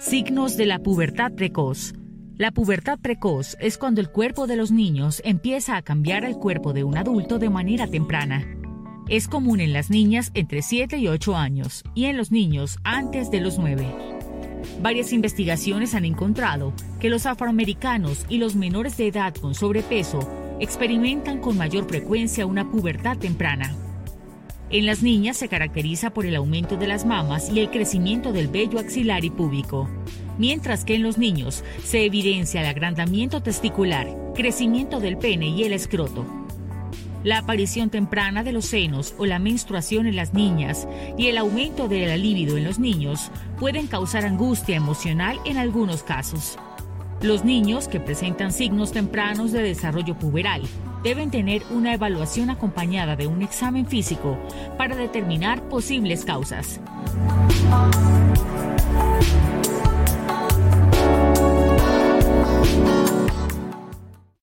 Signos de la pubertad precoz. La pubertad precoz es cuando el cuerpo de los niños empieza a cambiar al cuerpo de un adulto de manera temprana. Es común en las niñas entre 7 y 8 años y en los niños antes de los 9. Varias investigaciones han encontrado que los afroamericanos y los menores de edad con sobrepeso experimentan con mayor frecuencia una pubertad temprana. En las niñas se caracteriza por el aumento de las mamas y el crecimiento del vello axilar y púbico, mientras que en los niños se evidencia el agrandamiento testicular, crecimiento del pene y el escroto. La aparición temprana de los senos o la menstruación en las niñas y el aumento de la libido en los niños pueden causar angustia emocional en algunos casos. Los niños que presentan signos tempranos de desarrollo puberal deben tener una evaluación acompañada de un examen físico para determinar posibles causas.